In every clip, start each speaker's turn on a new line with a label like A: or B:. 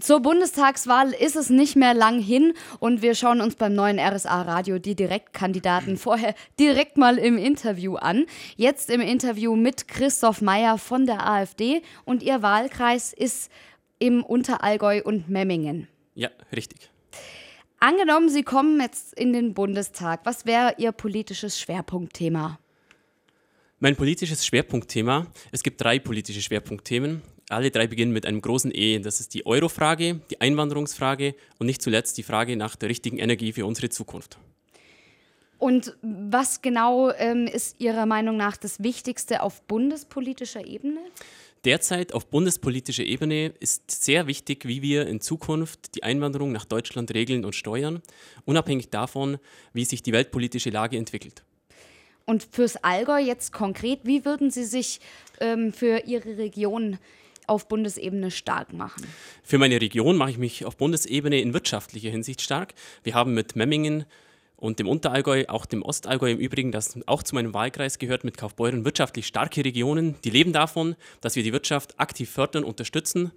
A: Zur Bundestagswahl ist es nicht mehr lang hin und wir schauen uns beim neuen RSA Radio die Direktkandidaten vorher direkt mal im Interview an. Jetzt im Interview mit Christoph Meyer von der AfD und ihr Wahlkreis ist im Unterallgäu und Memmingen.
B: Ja, richtig.
A: Angenommen, Sie kommen jetzt in den Bundestag, was wäre Ihr politisches Schwerpunktthema?
B: Mein politisches Schwerpunktthema, es gibt drei politische Schwerpunktthemen. Alle drei beginnen mit einem großen E. Das ist die Euro-Frage, die Einwanderungsfrage und nicht zuletzt die Frage nach der richtigen Energie für unsere Zukunft.
A: Und was genau ähm, ist Ihrer Meinung nach das Wichtigste auf bundespolitischer Ebene?
B: Derzeit auf bundespolitischer Ebene ist sehr wichtig, wie wir in Zukunft die Einwanderung nach Deutschland regeln und steuern, unabhängig davon, wie sich die weltpolitische Lage entwickelt.
A: Und fürs Allgäu jetzt konkret, wie würden Sie sich ähm, für Ihre Region auf Bundesebene stark machen?
B: Für meine Region mache ich mich auf Bundesebene in wirtschaftlicher Hinsicht stark. Wir haben mit Memmingen und dem Unterallgäu, auch dem Ostallgäu im Übrigen, das auch zu meinem Wahlkreis gehört, mit Kaufbeuren, wirtschaftlich starke Regionen. Die leben davon, dass wir die Wirtschaft aktiv fördern, unterstützen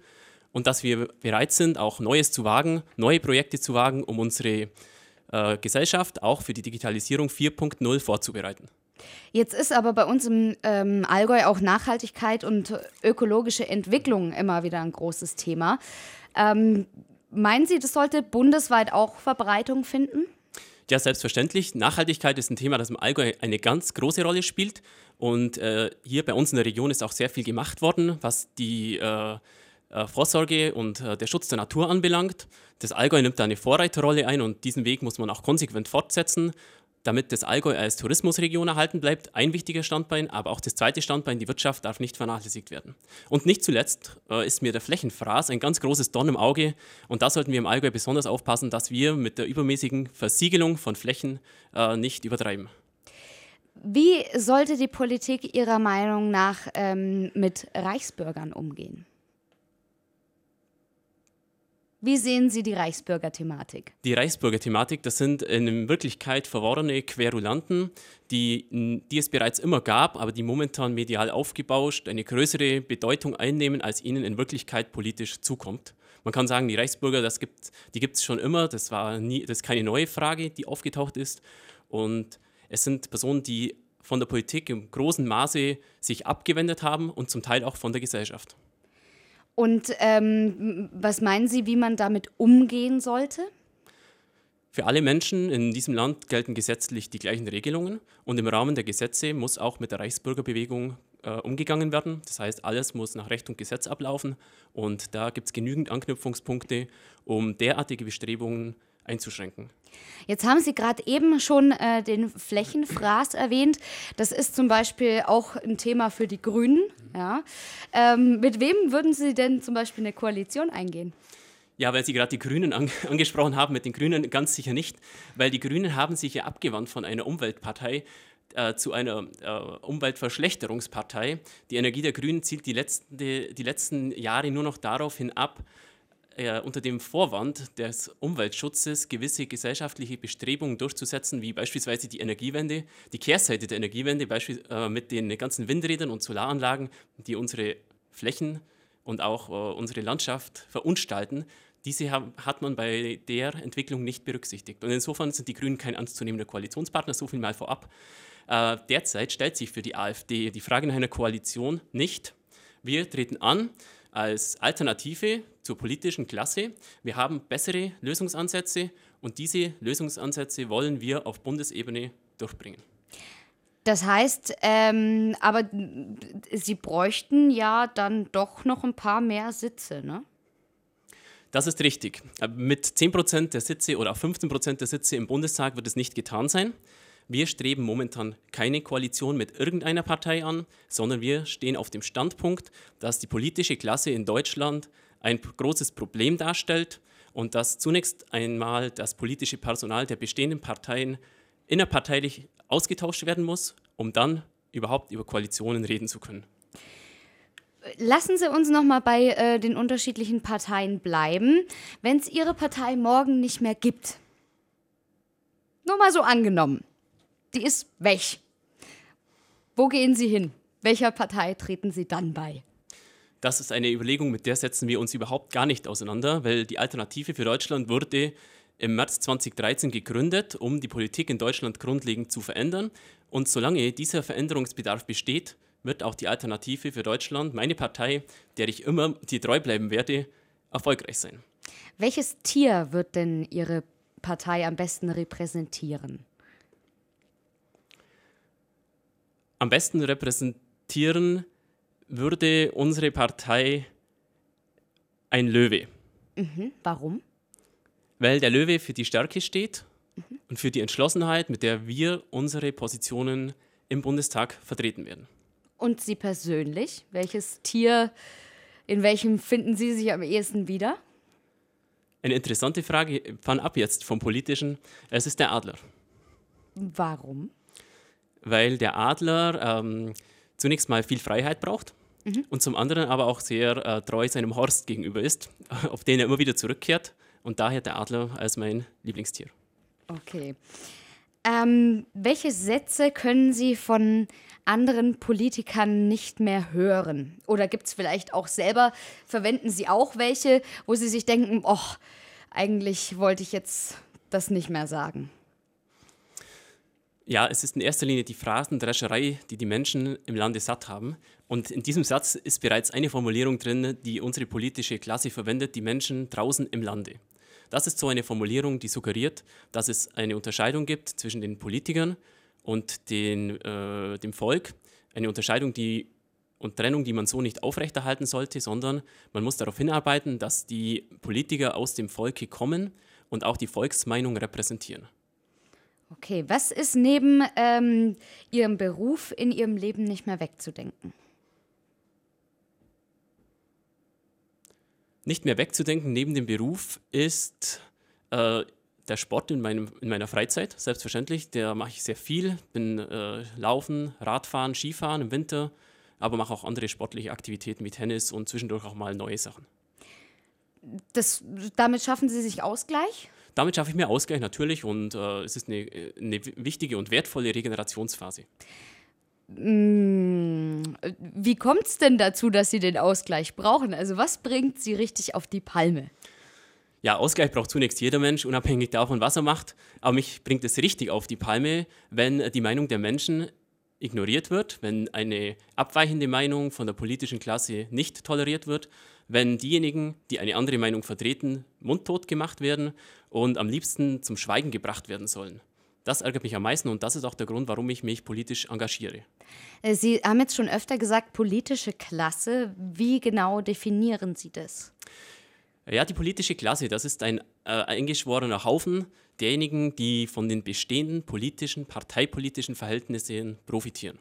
B: und dass wir bereit sind, auch Neues zu wagen, neue Projekte zu wagen, um unsere äh, Gesellschaft auch für die Digitalisierung 4.0 vorzubereiten.
A: Jetzt ist aber bei uns im ähm, Allgäu auch Nachhaltigkeit und ökologische Entwicklung immer wieder ein großes Thema. Ähm, meinen Sie, das sollte bundesweit auch Verbreitung finden?
B: Ja, selbstverständlich. Nachhaltigkeit ist ein Thema, das im Allgäu eine ganz große Rolle spielt. Und äh, hier bei uns in der Region ist auch sehr viel gemacht worden, was die äh, äh Vorsorge und äh, der Schutz der Natur anbelangt. Das Allgäu nimmt da eine Vorreiterrolle ein und diesen Weg muss man auch konsequent fortsetzen damit das Allgäu als Tourismusregion erhalten bleibt, ein wichtiger Standbein, aber auch das zweite Standbein, die Wirtschaft, darf nicht vernachlässigt werden. Und nicht zuletzt äh, ist mir der Flächenfraß ein ganz großes Dorn im Auge und da sollten wir im Allgäu besonders aufpassen, dass wir mit der übermäßigen Versiegelung von Flächen äh, nicht übertreiben.
A: Wie sollte die Politik Ihrer Meinung nach ähm, mit Reichsbürgern umgehen? Wie sehen Sie die Reichsbürger-Thematik?
B: Die Reichsbürger-Thematik, das sind in Wirklichkeit verworrene Querulanten, die, die es bereits immer gab, aber die momentan medial aufgebauscht eine größere Bedeutung einnehmen, als ihnen in Wirklichkeit politisch zukommt. Man kann sagen, die Reichsbürger, das gibt, die gibt es schon immer, das, war nie, das ist keine neue Frage, die aufgetaucht ist. Und es sind Personen, die von der Politik im großen Maße sich abgewendet haben und zum Teil auch von der Gesellschaft.
A: Und ähm, was meinen Sie, wie man damit umgehen sollte?
B: Für alle Menschen in diesem Land gelten gesetzlich die gleichen Regelungen und im Rahmen der Gesetze muss auch mit der Reichsbürgerbewegung äh, umgegangen werden. Das heißt, alles muss nach Recht und Gesetz ablaufen und da gibt es genügend Anknüpfungspunkte, um derartige Bestrebungen einzuschränken.
A: Jetzt haben Sie gerade eben schon äh, den Flächenfraß erwähnt. Das ist zum Beispiel auch ein Thema für die Grünen. Ja. Ähm, mit wem würden Sie denn zum Beispiel eine Koalition eingehen?
B: Ja, weil Sie gerade die Grünen an angesprochen haben, mit den Grünen ganz sicher nicht, weil die Grünen haben sich ja abgewandt von einer Umweltpartei äh, zu einer äh, Umweltverschlechterungspartei. Die Energie der Grünen zielt die letzten, die, die letzten Jahre nur noch darauf hin ab, äh, unter dem Vorwand des Umweltschutzes gewisse gesellschaftliche Bestrebungen durchzusetzen, wie beispielsweise die Energiewende, die Kehrseite der Energiewende, äh, mit den ganzen Windrädern und Solaranlagen, die unsere Flächen und auch äh, unsere Landschaft verunstalten. Diese hat man bei der Entwicklung nicht berücksichtigt. Und insofern sind die Grünen kein ernstzunehmender Koalitionspartner, so viel mal vorab. Äh, derzeit stellt sich für die AfD die Frage nach einer Koalition nicht. Wir treten an als Alternative zur politischen Klasse. Wir haben bessere Lösungsansätze und diese Lösungsansätze wollen wir auf Bundesebene durchbringen.
A: Das heißt, ähm, aber Sie bräuchten ja dann doch noch ein paar mehr Sitze, ne?
B: Das ist richtig. Mit 10% der Sitze oder auch 15% der Sitze im Bundestag wird es nicht getan sein. Wir streben momentan keine Koalition mit irgendeiner Partei an, sondern wir stehen auf dem Standpunkt, dass die politische Klasse in Deutschland ein großes Problem darstellt und dass zunächst einmal das politische Personal der bestehenden Parteien innerparteilich ausgetauscht werden muss, um dann überhaupt über Koalitionen reden zu können.
A: Lassen Sie uns noch mal bei äh, den unterschiedlichen Parteien bleiben. Wenn es Ihre Partei morgen nicht mehr gibt, nur mal so angenommen, die ist weg. Wo gehen Sie hin? Welcher Partei treten Sie dann bei?
B: Das ist eine Überlegung, mit der setzen wir uns überhaupt gar nicht auseinander, weil die Alternative für Deutschland wurde im März 2013 gegründet, um die Politik in Deutschland grundlegend zu verändern. Und solange dieser Veränderungsbedarf besteht, wird auch die Alternative für Deutschland, meine Partei, der ich immer die treu bleiben werde, erfolgreich sein.
A: Welches Tier wird denn Ihre Partei am besten repräsentieren?
B: Am besten repräsentieren würde unsere Partei ein Löwe.
A: Mhm. Warum?
B: Weil der Löwe für die Stärke steht mhm. und für die Entschlossenheit, mit der wir unsere Positionen im Bundestag vertreten werden.
A: Und Sie persönlich? Welches Tier, in welchem finden Sie sich am ehesten wieder?
B: Eine interessante Frage, fang ab jetzt vom Politischen. Es ist der Adler.
A: Warum?
B: Weil der Adler ähm, zunächst mal viel Freiheit braucht mhm. und zum anderen aber auch sehr äh, treu seinem Horst gegenüber ist, auf den er immer wieder zurückkehrt. Und daher der Adler als mein Lieblingstier.
A: Okay. Ähm, welche Sätze können Sie von anderen Politikern nicht mehr hören? Oder gibt es vielleicht auch selber, verwenden Sie auch welche, wo Sie sich denken, oh, eigentlich wollte ich jetzt das nicht mehr sagen?
B: Ja, es ist in erster Linie die Phrasendrescherei, die die Menschen im Lande satt haben. Und in diesem Satz ist bereits eine Formulierung drin, die unsere politische Klasse verwendet, die Menschen draußen im Lande. Das ist so eine Formulierung, die suggeriert, dass es eine Unterscheidung gibt zwischen den Politikern und den, äh, dem Volk. Eine Unterscheidung die, und Trennung, die man so nicht aufrechterhalten sollte, sondern man muss darauf hinarbeiten, dass die Politiker aus dem Volke kommen und auch die Volksmeinung repräsentieren.
A: Okay, was ist neben ähm, Ihrem Beruf in Ihrem Leben nicht mehr wegzudenken?
B: Nicht mehr wegzudenken neben dem Beruf ist äh, der Sport in, meinem, in meiner Freizeit, selbstverständlich. Der mache ich sehr viel. Bin äh, Laufen, Radfahren, Skifahren im Winter, aber mache auch andere sportliche Aktivitäten wie Tennis und zwischendurch auch mal neue Sachen.
A: Das, damit schaffen Sie sich Ausgleich?
B: Damit schaffe ich mir Ausgleich natürlich und äh, es ist eine, eine wichtige und wertvolle Regenerationsphase.
A: Mm, wie kommt es denn dazu, dass Sie den Ausgleich brauchen? Also was bringt Sie richtig auf die Palme?
B: Ja, Ausgleich braucht zunächst jeder Mensch, unabhängig davon, was er macht. Aber mich bringt es richtig auf die Palme, wenn die Meinung der Menschen ignoriert wird, wenn eine abweichende Meinung von der politischen Klasse nicht toleriert wird, wenn diejenigen, die eine andere Meinung vertreten, mundtot gemacht werden und am liebsten zum Schweigen gebracht werden sollen. Das ärgert mich am meisten und das ist auch der Grund, warum ich mich politisch engagiere.
A: Äh, Sie haben jetzt schon öfter gesagt, politische Klasse. Wie genau definieren Sie das?
B: Ja, die politische Klasse, das ist ein äh, eingeschworener Haufen derjenigen, die von den bestehenden politischen, parteipolitischen Verhältnissen profitieren.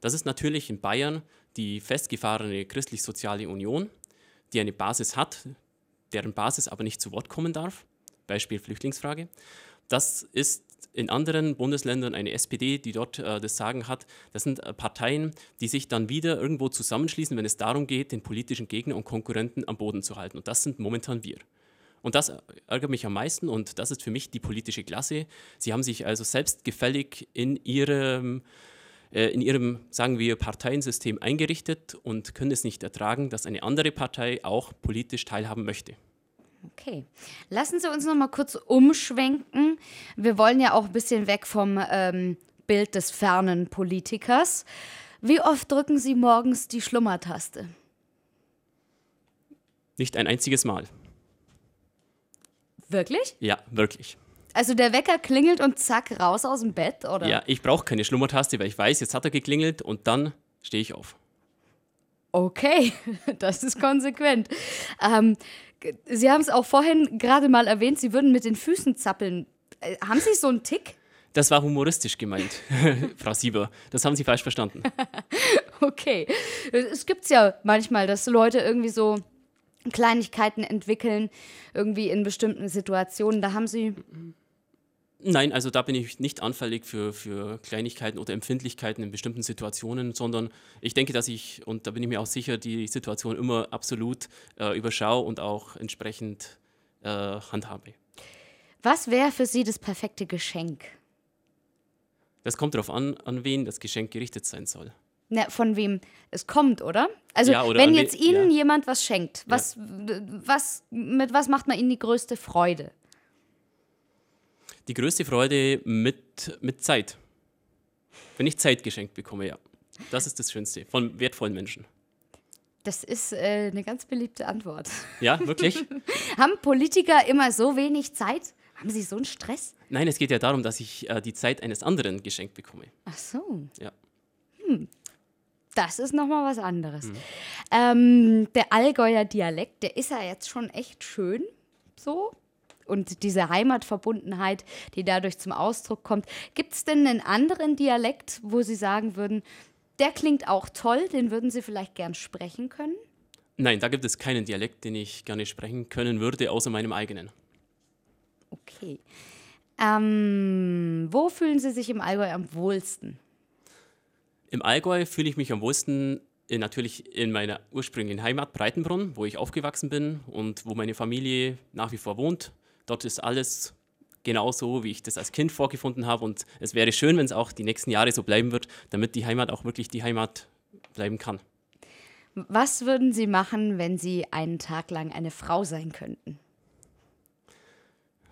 B: Das ist natürlich in Bayern die festgefahrene christlich-soziale Union, die eine Basis hat, deren Basis aber nicht zu Wort kommen darf. Beispiel Flüchtlingsfrage. Das ist in anderen Bundesländern eine SPD, die dort äh, das Sagen hat. Das sind äh, Parteien, die sich dann wieder irgendwo zusammenschließen, wenn es darum geht, den politischen Gegner und Konkurrenten am Boden zu halten. Und das sind momentan wir. Und das ärgert mich am meisten und das ist für mich die politische Klasse. Sie haben sich also selbstgefällig in ihrem, äh, in ihrem, sagen wir, Parteiensystem eingerichtet und können es nicht ertragen, dass eine andere Partei auch politisch teilhaben möchte.
A: Okay. Lassen Sie uns noch mal kurz umschwenken. Wir wollen ja auch ein bisschen weg vom ähm, Bild des fernen Politikers. Wie oft drücken Sie morgens die Schlummertaste?
B: Nicht ein einziges Mal.
A: Wirklich?
B: Ja, wirklich.
A: Also der Wecker klingelt und zack, raus aus dem Bett, oder?
B: Ja, ich brauche keine Schlummertaste, weil ich weiß, jetzt hat er geklingelt und dann stehe ich auf.
A: Okay, das ist konsequent. Ähm, Sie haben es auch vorhin gerade mal erwähnt, Sie würden mit den Füßen zappeln. Äh, haben Sie so einen Tick?
B: Das war humoristisch gemeint, Frau Sieber. Das haben Sie falsch verstanden.
A: okay. Es gibt ja manchmal, dass Leute irgendwie so Kleinigkeiten entwickeln, irgendwie in bestimmten Situationen. Da haben Sie
B: Nein, also da bin ich nicht anfällig für, für Kleinigkeiten oder Empfindlichkeiten in bestimmten Situationen, sondern ich denke, dass ich, und da bin ich mir auch sicher, die Situation immer absolut äh, überschaue und auch entsprechend äh, handhabe.
A: Was wäre für Sie das perfekte Geschenk?
B: Das kommt darauf an, an wen das Geschenk gerichtet sein soll.
A: Na, von wem es kommt, oder? Also
B: Ja, oder
A: wenn jetzt Ihnen
B: ja.
A: jemand was schenkt, was, was, mit was macht man Ihnen die größte Freude?
B: Die größte Freude mit, mit Zeit. Wenn ich Zeit geschenkt bekomme, ja. Das ist das Schönste. Von wertvollen Menschen.
A: Das ist äh, eine ganz beliebte Antwort.
B: Ja, wirklich?
A: Haben Politiker immer so wenig Zeit? Haben sie so einen Stress?
B: Nein, es geht ja darum, dass ich äh, die Zeit eines anderen geschenkt bekomme.
A: Ach so.
B: Ja.
A: Das ist nochmal was anderes. Ähm, der Allgäuer Dialekt, der ist ja jetzt schon echt schön so. Und diese Heimatverbundenheit, die dadurch zum Ausdruck kommt. Gibt es denn einen anderen Dialekt, wo Sie sagen würden, der klingt auch toll, den würden Sie vielleicht gern sprechen können?
B: Nein, da gibt es keinen Dialekt, den ich gerne sprechen können würde, außer meinem eigenen.
A: Okay. Ähm, wo fühlen Sie sich im Allgäu am wohlsten?
B: Im Allgäu fühle ich mich am wohlsten in, natürlich in meiner ursprünglichen Heimat Breitenbrunn, wo ich aufgewachsen bin und wo meine Familie nach wie vor wohnt. Dort ist alles genauso, wie ich das als Kind vorgefunden habe. Und es wäre schön, wenn es auch die nächsten Jahre so bleiben wird, damit die Heimat auch wirklich die Heimat bleiben kann.
A: Was würden Sie machen, wenn Sie einen Tag lang eine Frau sein könnten?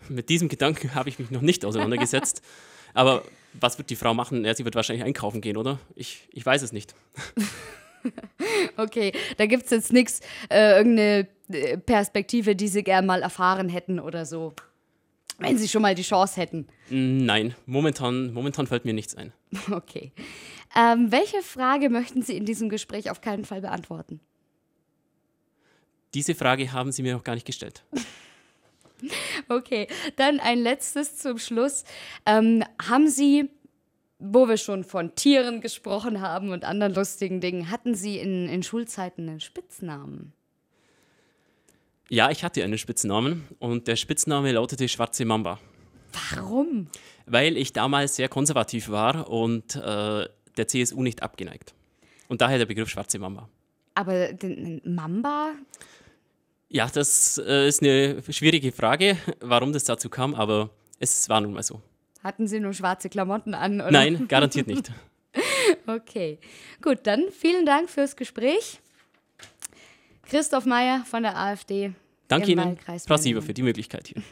B: Mit diesem Gedanken habe ich mich noch nicht auseinandergesetzt. Aber was wird die Frau machen? Ja, sie wird wahrscheinlich einkaufen gehen, oder? Ich, ich weiß es nicht.
A: Okay, da gibt es jetzt nichts, äh, irgendeine äh, Perspektive, die Sie gern mal erfahren hätten oder so. Wenn Sie schon mal die Chance hätten.
B: Nein, momentan, momentan fällt mir nichts ein.
A: Okay. Ähm, welche Frage möchten Sie in diesem Gespräch auf keinen Fall beantworten?
B: Diese Frage haben Sie mir noch gar nicht gestellt.
A: Okay, dann ein letztes zum Schluss. Ähm, haben Sie, wo wir schon von Tieren gesprochen haben und anderen lustigen Dingen, hatten Sie in, in Schulzeiten einen Spitznamen?
B: Ja, ich hatte einen Spitznamen und der Spitzname lautete Schwarze Mamba,
A: Warum?
B: weil ich damals sehr konservativ war und äh, der CSU nicht abgeneigt. Und daher der Begriff Schwarze Mamba.
A: Aber den, Mamba?
B: Ja, das äh, ist eine schwierige Frage, warum das dazu kam, aber es war nun mal so.
A: Hatten Sie nur schwarze Klamotten an? Oder?
B: Nein, garantiert nicht.
A: Okay, gut, dann vielen Dank fürs Gespräch. Christoph Meyer von der AfD.
B: Danke Ihnen, Frau Sieber, für die Möglichkeit hier.